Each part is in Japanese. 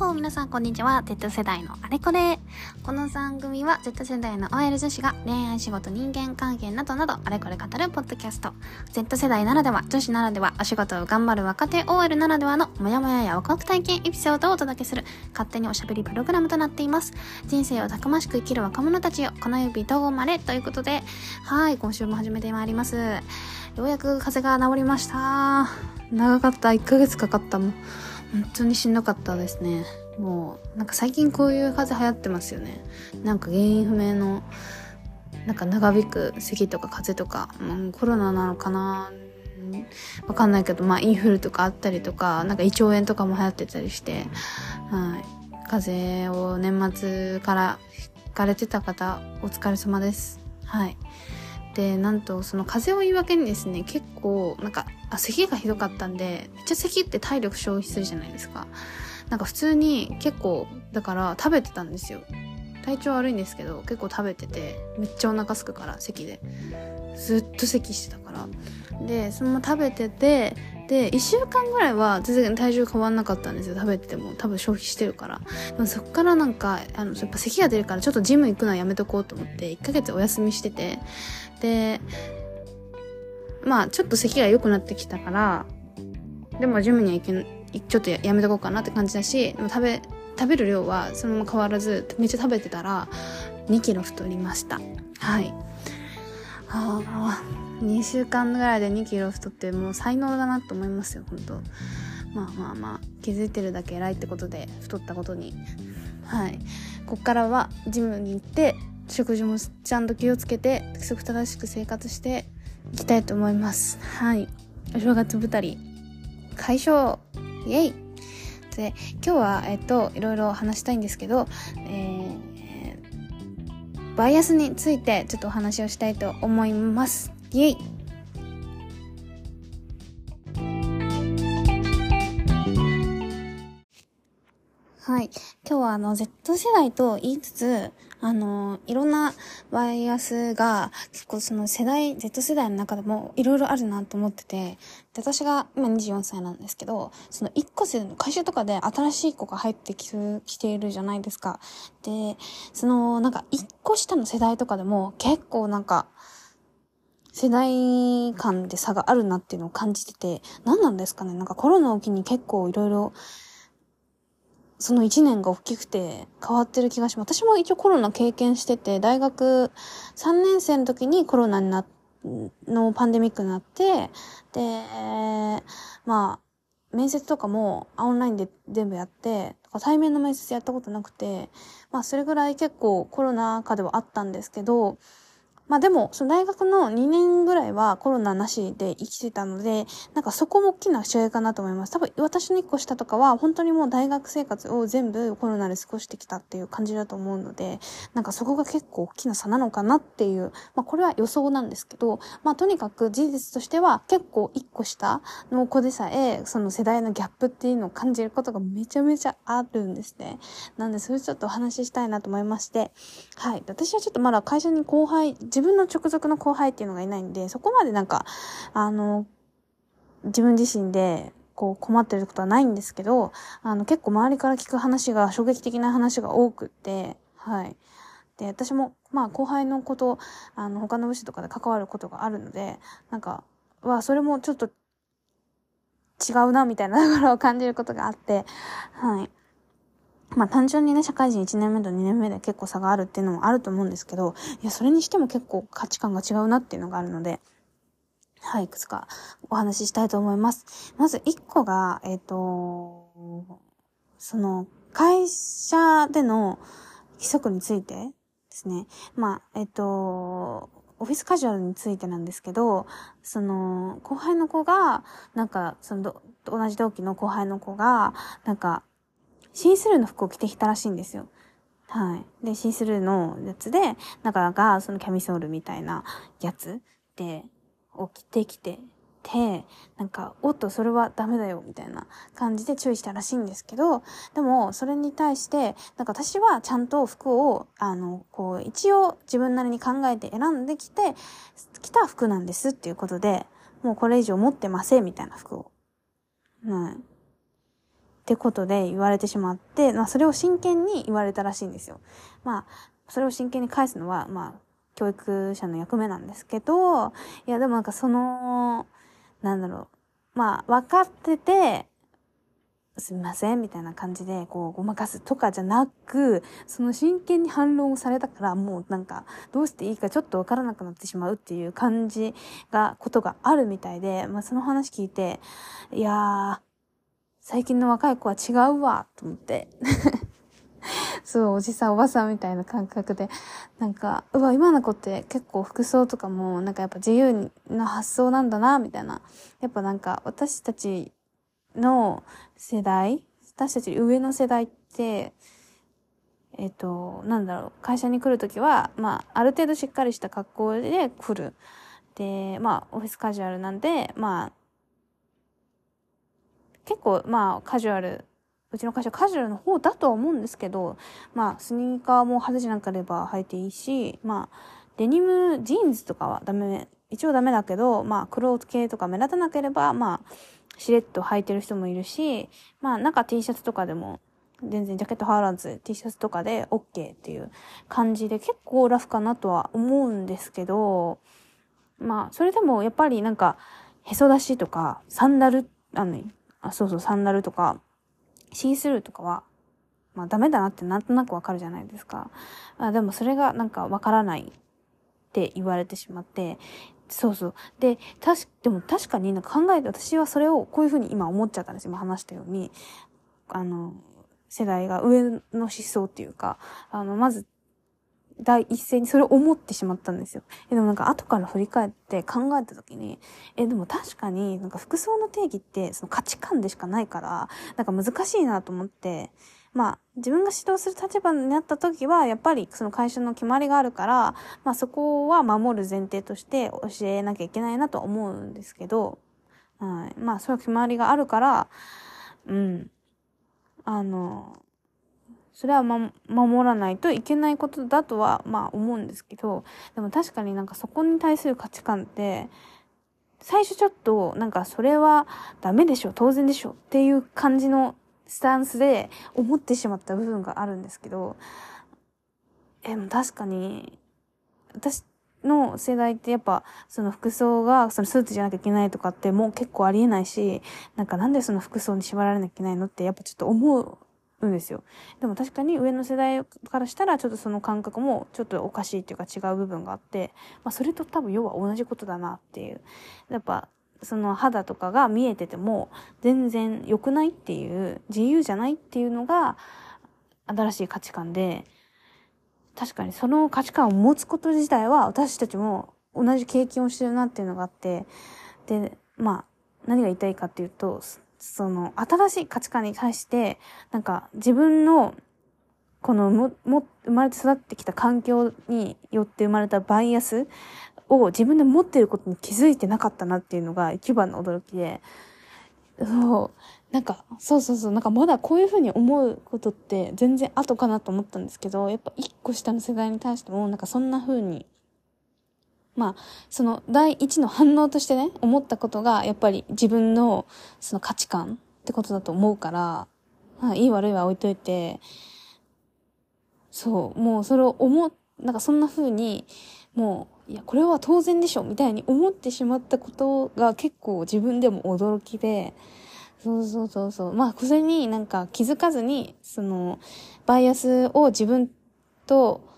ほー皆さんこんにちは。Z 世代のあれこれ。この番組は Z 世代の OL 女子が恋愛仕事人間関係などなどあれこれ語るポッドキャスト。Z 世代ならでは女子ならではお仕事を頑張る若手 OL ならではのモヤモヤやワクワク体験エピソードをお届けする。勝手におしゃべりプログラムとなっています。人生をたくましく生きる若者たちよこの指どうまれということで。はい今週も始めてまいります。ようやく風が治りました。長かった。1ヶ月かかったもん本当にしんどかったですね。もう、なんか最近こういう風流行ってますよね。なんか原因不明の、なんか長引く咳とか風邪とか、う、コロナなのかなわかんないけど、まあインフルとかあったりとか、なんか胃腸炎とかも流行ってたりして、はい。風邪を年末から引かれてた方、お疲れ様です。はい。で、なんとその風邪を言い訳にですね、結構、なんかあ、咳がひどかったんで、めっちゃ咳って体力消費するじゃないですか。なんか普通に結構、だから食べてたんですよ。体調悪いんですけど、結構食べてて、めっちゃお腹すくから、咳で。ずっと咳してたから。で、そのまま食べてて、で、1週間ぐらいは全然体重変わんなかったんですよ。食べてても。多分消費してるから。でもそっからなんか、あの、やっぱ咳が出るからちょっとジム行くのはやめとこうと思って、1ヶ月お休みしてて。で、まあ、ちょっと咳が良くなってきたから、でもジムには行けちょっとやめとこうかなって感じだし、でも食べ、食べる量はそのまま変わらず、めっちゃ食べてたら、2キロ太りました。はい。ああ、2週間ぐらいで2キロ太ってもう才能だなと思いますよ、本当まあまあまあ、気づいてるだけ偉いってことで、太ったことに。はい。こっからはジムに行って、食事もちゃんと気をつけて、規則正しく生活して、いきたいと思います。はい。お正月太り、解消イェイで、今日は、えっと、いろいろ話したいんですけど、えー、バイアスについてちょっとお話をしたいと思います。イェイはい。今日はあの Z 世代と言いつつ、あの、いろんなバイアスが結構その世代、Z 世代の中でもいろいろあるなと思ってて、で、私が今24歳なんですけど、その1個世の会社とかで新しい子が入ってききているじゃないですか。で、そのなんか1個下の世代とかでも結構なんか、世代間で差があるなっていうのを感じてて、何なんですかねなんかコロナを機に結構いろいろその1年が大きくて変わってる気がします。私も一応コロナ経験してて、大学3年生の時にコロナにな、のパンデミックになって、で、まあ、面接とかもオンラインで全部やって、対面の面接やったことなくて、まあそれぐらい結構コロナ禍ではあったんですけど、まあでも、その大学の2年ぐらいはコロナなしで生きてたので、なんかそこも大きな違いかなと思います。多分私の1個下とかは、本当にもう大学生活を全部コロナで過ごしてきたっていう感じだと思うので、なんかそこが結構大きな差なのかなっていう、まあこれは予想なんですけど、まあとにかく事実としては結構1個下の子でさえ、その世代のギャップっていうのを感じることがめちゃめちゃあるんですね。なんでそれちょっとお話ししたいなと思いまして、はい。私はちょっとまだ会社に後輩、自分の直属の後輩っていうのがいないんで、そこまでなんか、あの、自分自身で、こう困ってることはないんですけど、あの結構周りから聞く話が衝撃的な話が多くって、はい。で、私も、まあ後輩のこと、あの他の部署とかで関わることがあるので、なんか、は、それもちょっと違うな、みたいなところを感じることがあって、はい。まあ単純にね、社会人1年目と2年目で結構差があるっていうのもあると思うんですけど、いや、それにしても結構価値観が違うなっていうのがあるので、はい、いくつかお話ししたいと思います。まず1個が、えっ、ー、と、その、会社での規則についてですね。まあ、えっ、ー、と、オフィスカジュアルについてなんですけど、その、後輩の子が、なんか、その、同じ同期の後輩の子が、なんか、シースルーの服を着てきたらしいんですよ。はい。で、シースルーのやつで、中がそのキャミソールみたいなやつで、を着てきてて、なんか、おっと、それはダメだよ、みたいな感じで注意したらしいんですけど、でも、それに対して、なんか私はちゃんと服を、あの、こう、一応自分なりに考えて選んできて、着た服なんですっていうことで、もうこれ以上持ってません、みたいな服を。はい。ってことで言われてしまって、まあそれを真剣に言われたらしいんですよ。まあ、それを真剣に返すのは、まあ、教育者の役目なんですけど、いやでもなんかその、なんだろう。まあ、分かってて、すみません、みたいな感じで、こう、ごまかすとかじゃなく、その真剣に反論をされたから、もうなんか、どうしていいかちょっとわからなくなってしまうっていう感じが、ことがあるみたいで、まあその話聞いて、いやー、最近の若い子は違うわ、と思って。そう、おじさん、おばさんみたいな感覚で、なんか、うわ、今の子って結構服装とかも、なんかやっぱ自由な発想なんだな、みたいな。やっぱなんか、私たちの世代、私たち上の世代って、えっ、と、なんだろう、会社に来るときは、まあ、ある程度しっかりした格好で来る。で、まあ、オフィスカジュアルなんで、まあ、結構、まあ、カジュアル、うちの会社カジュアルの方だとは思うんですけど、まあ、スニーカーも派手じゃなければ履いていいし、まあ、デニム、ジーンズとかはダメ、一応ダメだけど、まあ、黒系とか目立たなければ、まあ、しれっと履いてる人もいるし、まあ中 T シャツとかでも全然ジャケット羽織らず T シャツとかで OK っていう感じで結構ラフかなとは思うんですけど、まあそれでもやっぱりなんかへそ出しとかサンダル、あの、あ、そうそうサンダルとかシースルーとかはまあダメだなってなんとなくわかるじゃないですか。あでもそれがなんかわからないって言われてしまって、そうそう。で、たし、でも確かになんか考えて、私はそれをこういうふうに今思っちゃったんですよ今話したように。あの、世代が上の思想っていうか、あの、まず、第一声にそれを思ってしまったんですよ。でもなんか後から振り返って考えた時に、え、でも確かになんか服装の定義ってその価値観でしかないから、なんか難しいなと思って、まあ、自分が指導する立場になった時は、やっぱりその会社の決まりがあるから、まあそこは守る前提として教えなきゃいけないなと思うんですけど、はい。まあそういう決まりがあるから、うん。あの、それは、ま、守らないといけないことだとは、まあ思うんですけど、でも確かになんかそこに対する価値観って、最初ちょっと、なんかそれはダメでしょ、当然でしょっていう感じのスタンスで思ってしまった部分があるんですけど、え、も確かに、私の世代ってやっぱ、その服装が、そのスーツじゃなきゃいけないとかってもう結構ありえないし、なんかなんでその服装に縛られなきゃいけないのってやっぱちょっと思うんですよ。でも確かに上の世代からしたらちょっとその感覚もちょっとおかしいっていうか違う部分があって、まあそれと多分要は同じことだなっていう。やっぱその肌とかが見えてても全然良くないっていう自由じゃないっていうのが新しい価値観で確かにその価値観を持つこと自体は私たちも同じ経験をしてるなっていうのがあってでまあ何が言いたいかっていうとその新しい価値観に対してなんか自分のこのも、も、生まれて育ってきた環境によって生まれたバイアスを自分で持ってることに気づいてなかったなっていうのが一番の驚きで、そう、なんか、そうそうそう、なんかまだこういうふうに思うことって全然後かなと思ったんですけど、やっぱ一個下の世代に対しても、なんかそんな風に、まあ、その第一の反応としてね、思ったことが、やっぱり自分のその価値観ってことだと思うから、まあ、いい悪いは置いといて、そう、もうそれを思、なんかそんな風に、もう、いや、これは当然でしょみたいに思ってしまったことが結構自分でも驚きで、そうそうそうそう。まあ、それになんか気づかずに、その、バイアスを自分と、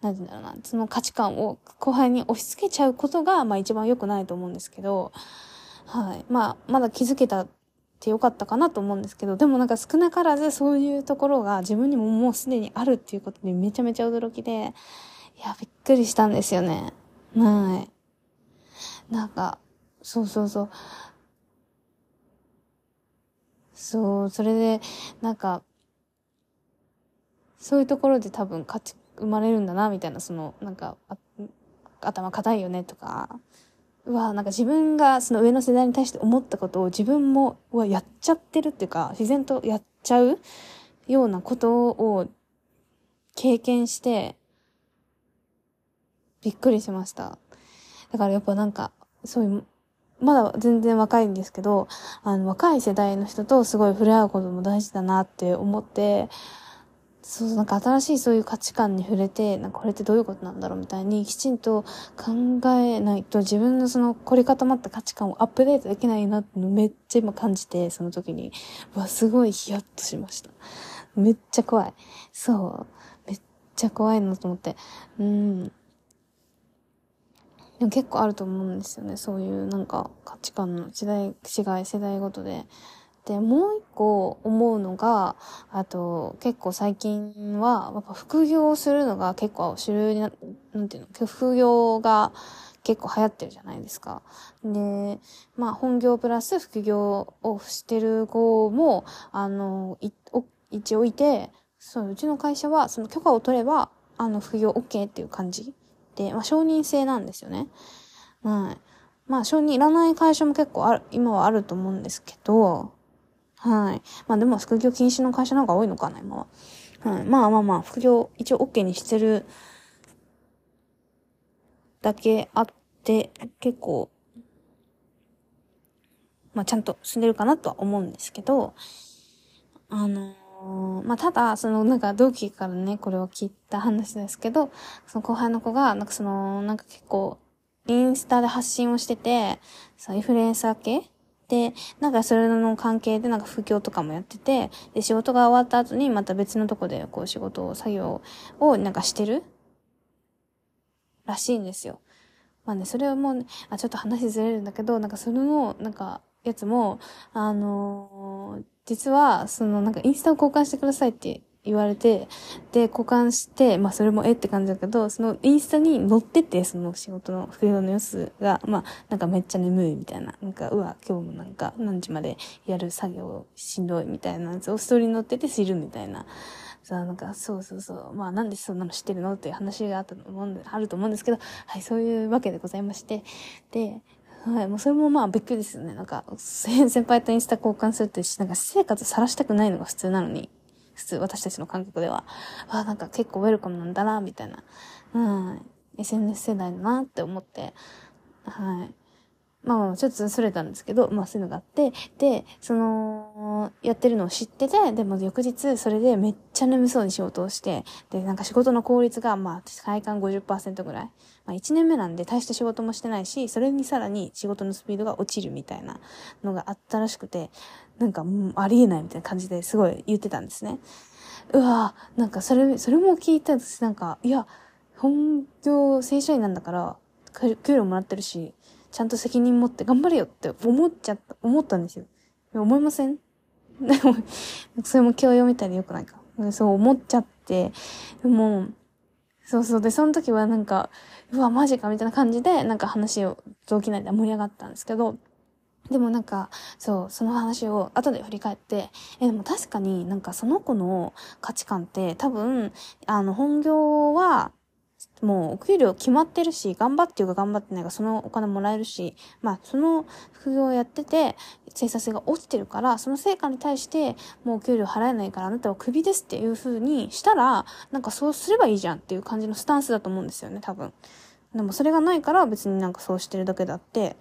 なんて言うんだろうな、その価値観を後輩に押し付けちゃうことが、まあ一番良くないと思うんですけど、はい。まあ、まだ気づけたってよかったかなと思うんですけど、でもなんか少なからずそういうところが自分にももうすでにあるっていうことにめちゃめちゃ驚きで、いや、びっくりしたんですよね。はい。なんか、そうそうそう。そう、それで、なんか、そういうところで多分価値生まれるんだな、みたいな、その、なんか、頭固いよねとか、うわ、なんか自分がその上の世代に対して思ったことを自分も、うわ、やっちゃってるっていうか、自然とやっちゃうようなことを経験して、びっくりしました。だからやっぱなんか、そういう、まだ全然若いんですけど、あの、若い世代の人とすごい触れ合うことも大事だなって思って、そう、なんか新しいそういう価値観に触れて、なんかこれってどういうことなんだろうみたいにきちんと考えないと自分のその凝り固まった価値観をアップデートできないなってめっちゃ今感じて、その時に、わ、すごいヒヤッとしました。めっちゃ怖い。そう。めっちゃ怖いなと思って。うん。でも結構あると思うんですよね。そういうなんか価値観の時代、違い、世代ごとで。で、もう一個思うのが、あと、結構最近は、やっぱ副業をするのが結構主流にな、なんていうの、副業が結構流行ってるじゃないですか。で、まあ本業プラス副業をしてる子も、あの、い一応いて、そう、うちの会社はその許可を取れば、あの、副業 OK っていう感じで、まあ承認制なんですよね。はい。まあ承認いらない会社も結構ある、今はあると思うんですけど、はい。まあでも副業禁止の会社の方が多いのかな、今は。はい。まあまあまあ、副業一応 OK にしてるだけあって、結構、まあちゃんと進んでるかなとは思うんですけど、あのー、まあただ、そのなんか同期からね、これを聞いた話ですけど、その後輩の子が、なんかその、なんか結構、インスタで発信をしてて、そのインフルエンサー系で、なんかそれの関係でなんか副業とかもやってて、で、仕事が終わった後にまた別のとこでこう仕事を、作業をなんかしてるらしいんですよ。まあね、それはもう、ね、あ、ちょっと話ずれるんだけど、なんかそれの、なんか、やつも、あのー、実は、その、なんかインスタを交換してくださいって言われて、で、交換して、まあそれもえって感じだけど、そのインスタに載ってて、その仕事の副業の様子が、まあなんかめっちゃ眠いみたいな、なんか、うわ、今日もなんか何時までやる作業しんどいみたいなやつをストーリーに載ってて知るみたいな。さあ、なんか、そうそうそう。まあ、なんでそんなの知ってるのっていう話があったと思うんで、あると思うんですけど、はい、そういうわけでございまして。で、はい、もうそれもまあびっくりですよね。なんか、先輩とインスタ交換するって、なんか私生活さらしたくないのが普通なのに。普通、私たちの感覚では、わあなんか結構ウェルカムなんだな、みたいな。うん、SNS 世代だなって思って、はい。まあまあ、ちょっとそれたんですけど、まあそういうのがあって、で、その、やってるのを知ってて、でも翌日それでめっちゃ眠そうに仕事をして、で、なんか仕事の効率が、まあ、体感50%ぐらい。まあ1年目なんで大した仕事もしてないし、それにさらに仕事のスピードが落ちるみたいなのがあったらしくて、なんかもうありえないみたいな感じですごい言ってたんですね。うわなんかそれ、それも聞いて私なんか、いや、本業正社員なんだから、給料もらってるし、ちゃんと責任持って頑張れよって思っちゃった、思ったんですよ。思いません？でも、それも教養みたいでよくないか。そう思っちゃって、でも、そうそう。で、その時はなんか、うわ、マジかみたいな感じで、なんか話を同期内で盛り上がったんですけど、でもなんか、そう、その話を後で振り返って、え、でも確かになんかその子の価値観って多分、あの、本業は、もうお給料決まってるし、頑張っていうか頑張ってないかそのお金もらえるし、まあその副業をやってて、生産性が落ちてるから、その成果に対してもうお給料払えないからあなたはクビですっていう風にしたら、なんかそうすればいいじゃんっていう感じのスタンスだと思うんですよね、多分。でもそれがないから別になんかそうしてるだけだって、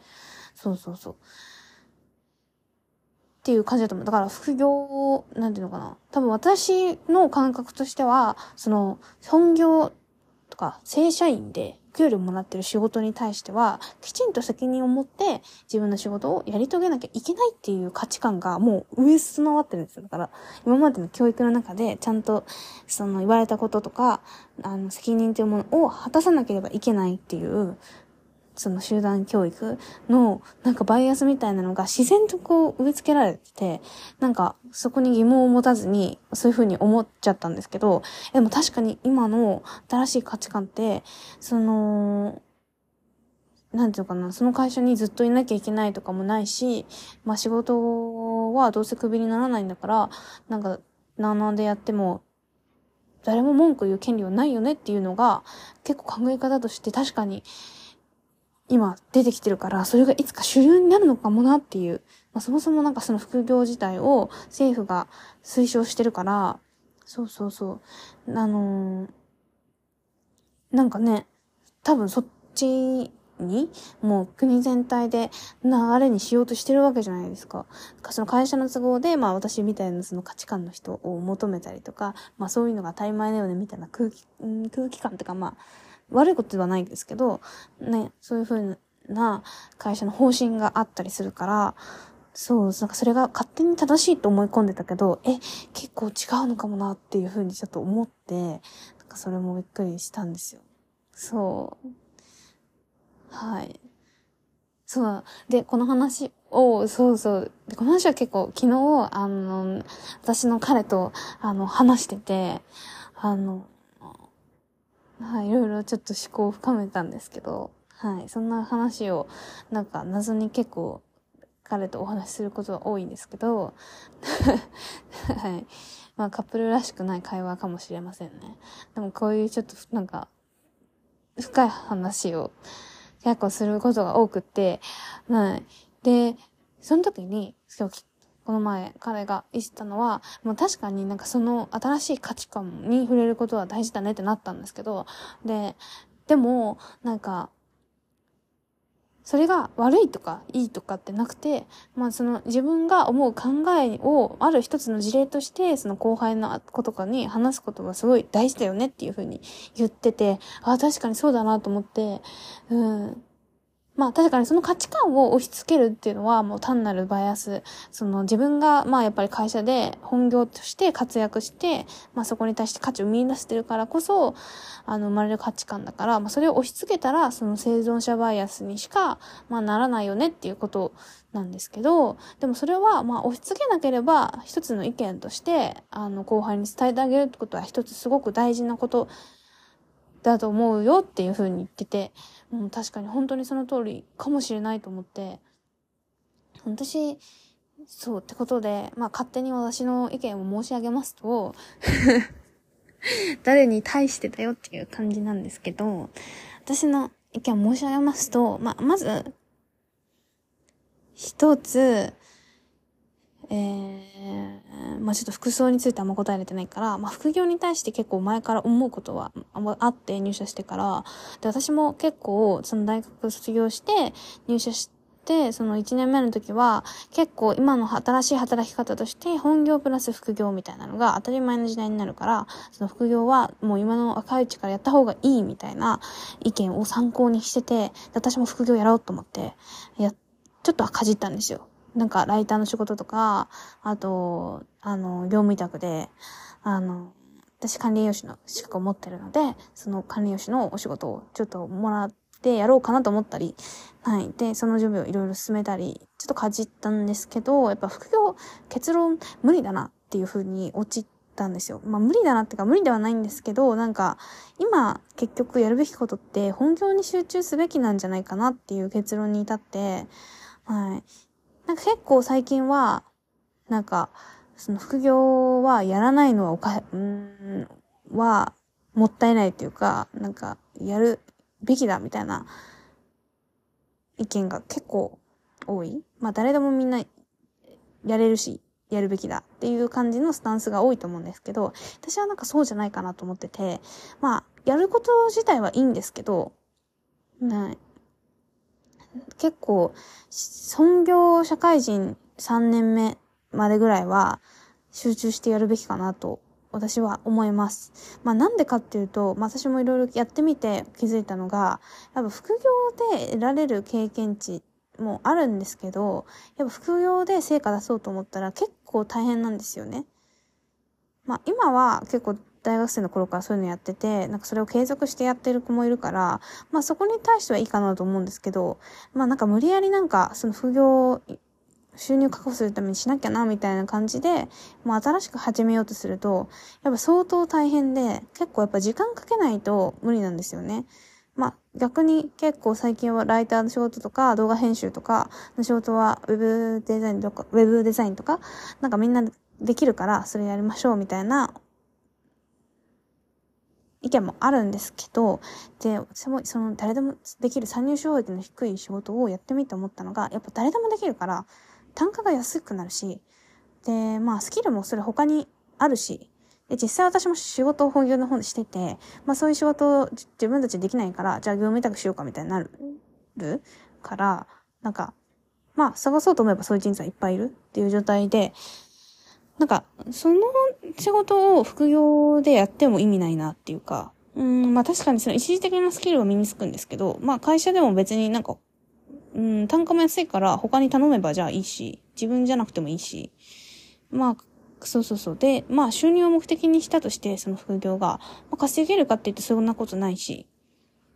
そうそうそう。っていう感じだと思う。だから副業、なんていうのかな。多分私の感覚としては、その、本業か正社員で給料もらってる仕事に対しては、きちんと責任を持って自分の仕事をやり遂げなきゃいけないっていう価値観がもう上備わってるんですよ。だから、今までの教育の中でちゃんと、その言われたこととか、あの、責任というものを果たさなければいけないっていう、その集団教育のなんかバイアスみたいなのが自然とこう植え付けられてて、なんかそこに疑問を持たずにそういう風に思っちゃったんですけど、でも確かに今の新しい価値観って、その、なんていうかな、その会社にずっといなきゃいけないとかもないし、まあ仕事はどうせクビにならないんだから、なんか、なんでやっても誰も文句言う権利はないよねっていうのが結構考え方として確かに今出てきてるから、それがいつか主流になるのかもなっていう。まあ、そもそもなんかその副業自体を政府が推奨してるから、そうそうそう。あのー、なんかね、多分そっちに、もう国全体で流れにしようとしてるわけじゃないですか。その会社の都合で、まあ私みたいなその価値観の人を求めたりとか、まあそういうのが当たり前だよねみたいな空気、うん空気感とかまあ、悪いことではないですけど、ね、そういう風な会社の方針があったりするから、そう、なんかそれが勝手に正しいと思い込んでたけど、え、結構違うのかもなっていう風にちょっと思って、なんかそれもびっくりしたんですよ。そう。はい。そう。で、この話を、そうそう。で、この話は結構昨日、あの、私の彼と、あの、話してて、あの、はい、いろいろちょっと思考を深めたんですけど、はい、そんな話を、なんか謎に結構彼とお話しすることが多いんですけど、はい。まあカップルらしくない会話かもしれませんね。でもこういうちょっとなんか、深い話を結構することが多くて、はい。で、その時に、この前彼が言ったのは、もう確かになんかその新しい価値観に触れることは大事だねってなったんですけど、で、でも、なんか、それが悪いとかいいとかってなくて、まあその自分が思う考えをある一つの事例として、その後輩の子とかに話すことがすごい大事だよねっていうふうに言ってて、ああ、確かにそうだなと思って、うん。まあ確かにその価値観を押し付けるっていうのはもう単なるバイアス。その自分がまあやっぱり会社で本業として活躍して、まあそこに対して価値を見出してるからこそ、あの生まれる価値観だから、まあそれを押し付けたらその生存者バイアスにしか、まあならないよねっていうことなんですけど、でもそれはまあ押し付けなければ一つの意見として、あの後輩に伝えてあげるってことは一つすごく大事なことだと思うよっていうふうに言ってて、もう、確かに本当にその通りかもしれないと思って、私、そうってことで、まあ勝手に私の意見を申し上げますと 誰に対してだよっていう感じなんですけど、私の意見を申し上げますと、まあ、まず、一つ、えー、まあちょっと服装についてあんま答えれてないから、まあ副業に対して結構前から思うことはあって入社してから、で、私も結構その大学卒業して入社して、その1年目の時は、結構今の新しい働き方として、本業プラス副業みたいなのが当たり前の時代になるから、その副業はもう今の若いうちからやった方がいいみたいな意見を参考にしてて、私も副業やろうと思って、や、ちょっとはかじったんですよ。なんか、ライターの仕事とか、あと、あの、業務委託で、あの、私管理栄養士の資格を持ってるので、その管理栄養士のお仕事をちょっともらってやろうかなと思ったり、はい。で、その準備をいろいろ進めたり、ちょっとかじったんですけど、やっぱ副業、結論無理だなっていうふうに落ちたんですよ。まあ無理だなっていうか無理ではないんですけど、なんか、今結局やるべきことって本業に集中すべきなんじゃないかなっていう結論に至って、はい。なんか結構最近は、なんか、その副業はやらないのはおか、うん、は、もったいないっていうか、なんか、やるべきだみたいな意見が結構多い。まあ誰でもみんなやれるし、やるべきだっていう感じのスタンスが多いと思うんですけど、私はなんかそうじゃないかなと思ってて、まあ、やること自体はいいんですけど、ね、結構、尊業社会人3年目までぐらいは集中してやるべきかなと私は思います。まあなんでかっていうと、まあ私もいろいろやってみて気づいたのが、やっぱ副業で得られる経験値もあるんですけど、やっぱ副業で成果出そうと思ったら結構大変なんですよね。まあ今は結構大学生の頃からそういうのやってて、なんかそれを継続してやってる子もいるから、まあそこに対してはいいかなと思うんですけど、まあなんか無理やりなんかその副業、収入確保するためにしなきゃな、みたいな感じで、もう新しく始めようとすると、やっぱ相当大変で、結構やっぱ時間かけないと無理なんですよね。まあ逆に結構最近はライターの仕事とか動画編集とかの仕事はウェブデザインとか、ウェブデザインとか、なんかみんなできるからそれやりましょうみたいな意見もあるんですけど、で、私もその誰でもできる参入障壁の低い仕事をやってみて思ったのが、やっぱ誰でもできるから、単価が安くなるし、で、まあスキルもそれ他にあるし、で、実際私も仕事を本業の方でしてて、まあそういう仕事を自分たちできないから、じゃあ業務委託しようかみたいにな。るから、なんか、まあ、探そうと思えばそういう人材いっぱいいるっていう状態で、なんか、その仕事を副業でやっても意味ないなっていうか、うん、まあ確かにその一時的なスキルは身につくんですけど、まあ会社でも別になんか、うん、単価も安いから他に頼めばじゃあいいし、自分じゃなくてもいいし、まあ、そうそうそう。で、まあ収入を目的にしたとして、その副業が、まあ、稼げるかって言ってそんなことないし、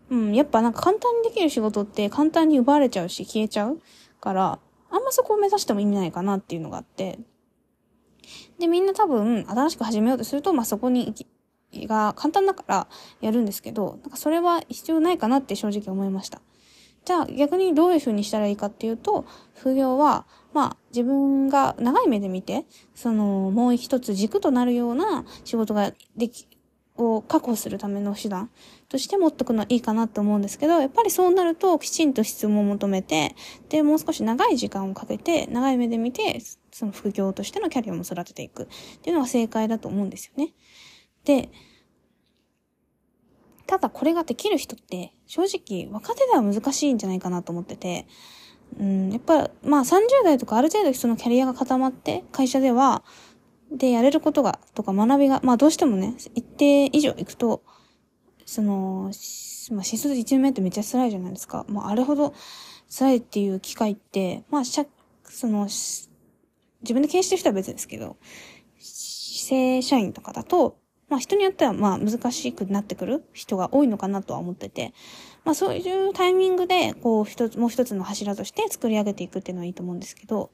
うん、やっぱなんか簡単にできる仕事って簡単に奪われちゃうし消えちゃうから、あんまそこを目指しても意味ないかなっていうのがあって、で、みんな多分、新しく始めようとすると、まあ、そこに行き、が簡単だからやるんですけど、なんかそれは必要ないかなって正直思いました。じゃあ逆にどういう風にしたらいいかっていうと、副業は、まあ自分が長い目で見て、そのもう一つ軸となるような仕事ができ、を確保するための手段として持っとくのはいいかなと思うんですけど、やっぱりそうなるときちんと質問を求めて、で、もう少し長い時間をかけて、長い目で見て、その副業としてのキャリアも育てていくっていうのが正解だと思うんですよね。で、ただこれができる人って正直若手では難しいんじゃないかなと思ってて、うん、やっぱまあ30代とかある程度そのキャリアが固まって会社ではで、やれることが、とか学びが、まあどうしてもね、一定以上行くと、その、まあ、新卒1年目ってめっちゃ辛いじゃないですか。まああれほど辛いっていう機会って、まあ、しゃ、その、自分で経営してる人は別ですけど、正社員とかだと、まあ人によってはまあ難しくなってくる人が多いのかなとは思ってて、まあそういうタイミングで、こう一つ、もう一つの柱として作り上げていくっていうのはいいと思うんですけど、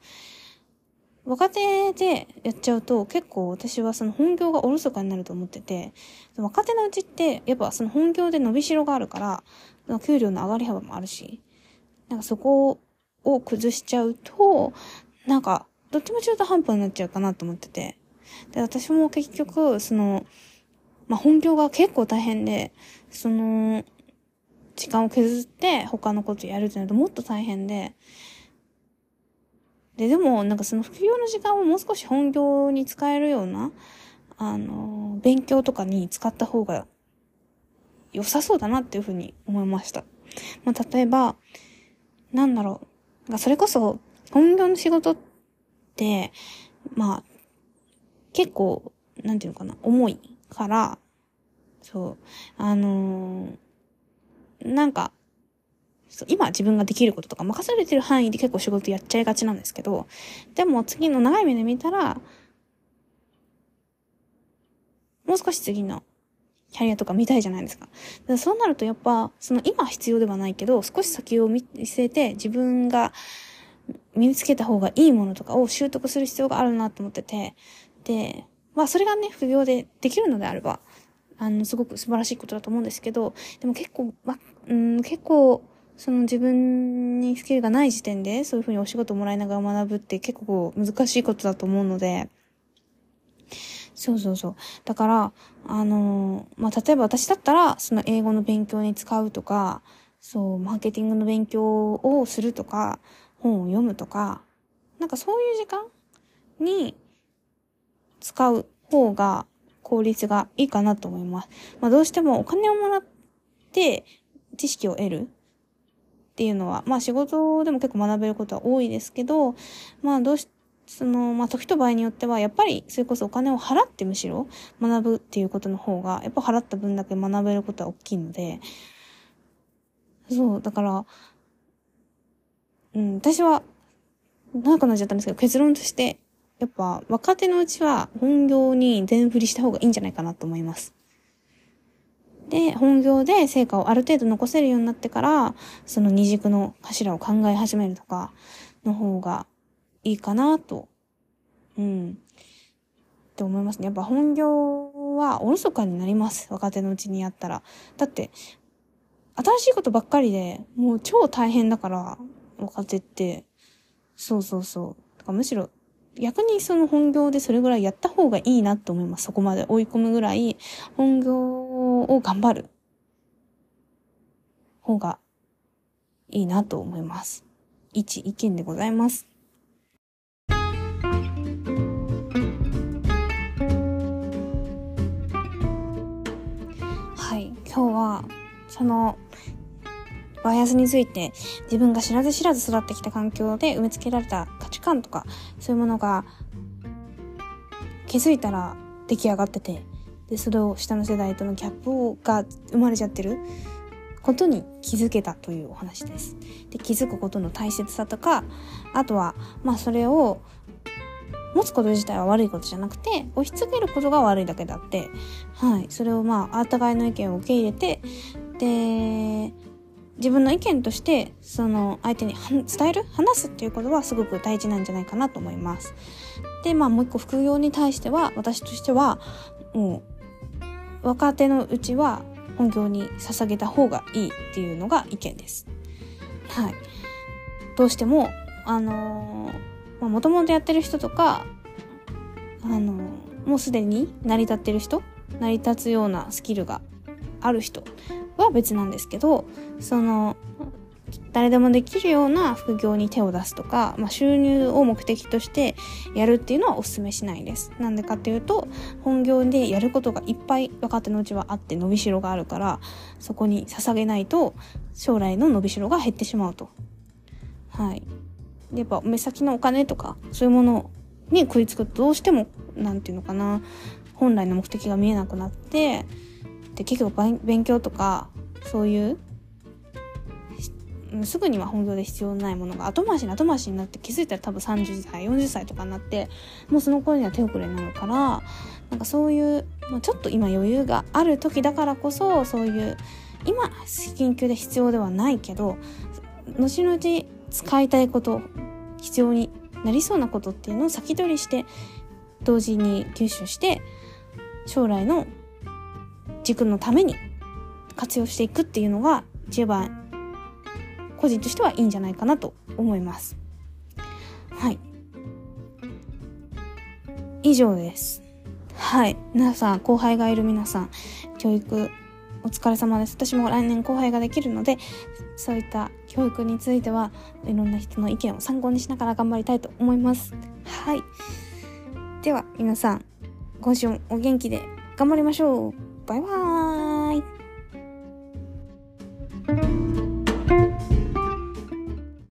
若手でやっちゃうと結構私はその本業がおろそかになると思ってて、若手のうちってやっぱその本業で伸びしろがあるから、給料の上がり幅もあるし、なんかそこを崩しちゃうと、なんかどっちも中途半端になっちゃうかなと思ってて。で、私も結局、その、まあ、本業が結構大変で、その、時間を削って他のことやるってなるともっと大変で、で、でも、なんかその副業の時間をもう少し本業に使えるような、あの、勉強とかに使った方が良さそうだなっていうふうに思いました。まあ、例えば、なんだろう。それこそ、本業の仕事って、まあ、結構、なんていうのかな、重いから、そう、あのー、なんか、今自分ができることとか任されてる範囲で結構仕事やっちゃいがちなんですけど、でも次の長い目で見たら、もう少し次のキャリアとか見たいじゃないですか。かそうなるとやっぱ、その今必要ではないけど、少し先を見据えて自分が身につけた方がいいものとかを習得する必要があるなと思ってて、で、まあそれがね、副業でできるのであれば、あの、すごく素晴らしいことだと思うんですけど、でも結構、ま、うん、結構、その自分にスキルがない時点で、そういうふうにお仕事もらいながら学ぶって結構難しいことだと思うので、そうそうそう。だから、あのまあ、例えば私だったら、その英語の勉強に使うとか、そう、マーケティングの勉強をするとか、本を読むとか、なんかそういう時間に使う方が効率がいいかなと思います。まあ、どうしてもお金をもらって知識を得るっていうのは、まあ仕事でも結構学べることは多いですけど、まあどうし、その、まあ時と場合によっては、やっぱりそれこそお金を払ってむしろ学ぶっていうことの方が、やっぱ払った分だけ学べることは大きいので、そう、だから、うん、私は、長くなっちゃったんですけど、結論として、やっぱ若手のうちは本業に全振りした方がいいんじゃないかなと思います。で、本業で成果をある程度残せるようになってから、その二軸の頭を考え始めるとか、の方がいいかなと、うん、って思いますね。やっぱ本業はおろそかになります。若手のうちにやったら。だって、新しいことばっかりで、もう超大変だから、若手って。そうそうそう。だからむしろ逆にその本業でそれぐらいやった方がいいなと思います。そこまで追い込むぐらい、本業を頑張る方がいいなと思います。一意見でございます。はい、今日は、その、バイアスについて自分が知らず知らず育ってきた環境で植え付けられた価値観とかそういうものが気づいたら出来上がっててでそれを下の世代とのギャップが生まれちゃってることに気づけたというお話です。で気づくことの大切さとかあとはまあそれを持つこと自体は悪いことじゃなくて押し付けることが悪いだけであってはいそれをまあお互いの意見を受け入れてで自分の意見としてその相手に伝える話すっていうことはすごく大事なんじゃないかなと思います。でまあもう一個副業に対しては私としてはもう若手のうちは本業に捧げた方がいいっていうのが意見です。はい。どうしても、あのー、もともとやってる人とか、あのー、もうすでに成り立ってる人成り立つようなスキルがある人は別なんですけど、その、誰でもできるような副業に手を出すとか、まあ、収入を目的としてやるっていうのはお勧めしないです。なんでかっていうと、本業でやることがいっぱい若手のうちはあって伸びしろがあるから、そこに捧げないと将来の伸びしろが減ってしまうと。はい。やっぱ目先のお金とか、そういうものに食いつくとどうしても、なんていうのかな、本来の目的が見えなくなって、で、結局勉強とか、そういうすぐには本業で必要ないものが後回しに後回しになって気づいたら多分30歳40歳とかになってもうその頃には手遅れになるからなんかそういう、まあ、ちょっと今余裕がある時だからこそそういう今緊急で必要ではないけど後々使いたいこと必要になりそうなことっていうのを先取りして同時に吸収して将来の軸のために活用していくっていうのが一番個人としてはいいんじゃないかなと思います。はい。以上です。はい。皆さん、後輩がいる皆さん、教育お疲れ様です。私も来年後輩ができるので、そういった教育については、いろんな人の意見を参考にしながら頑張りたいと思います。はい。では、皆さん、今週もお元気で頑張りましょう。バイバーイ。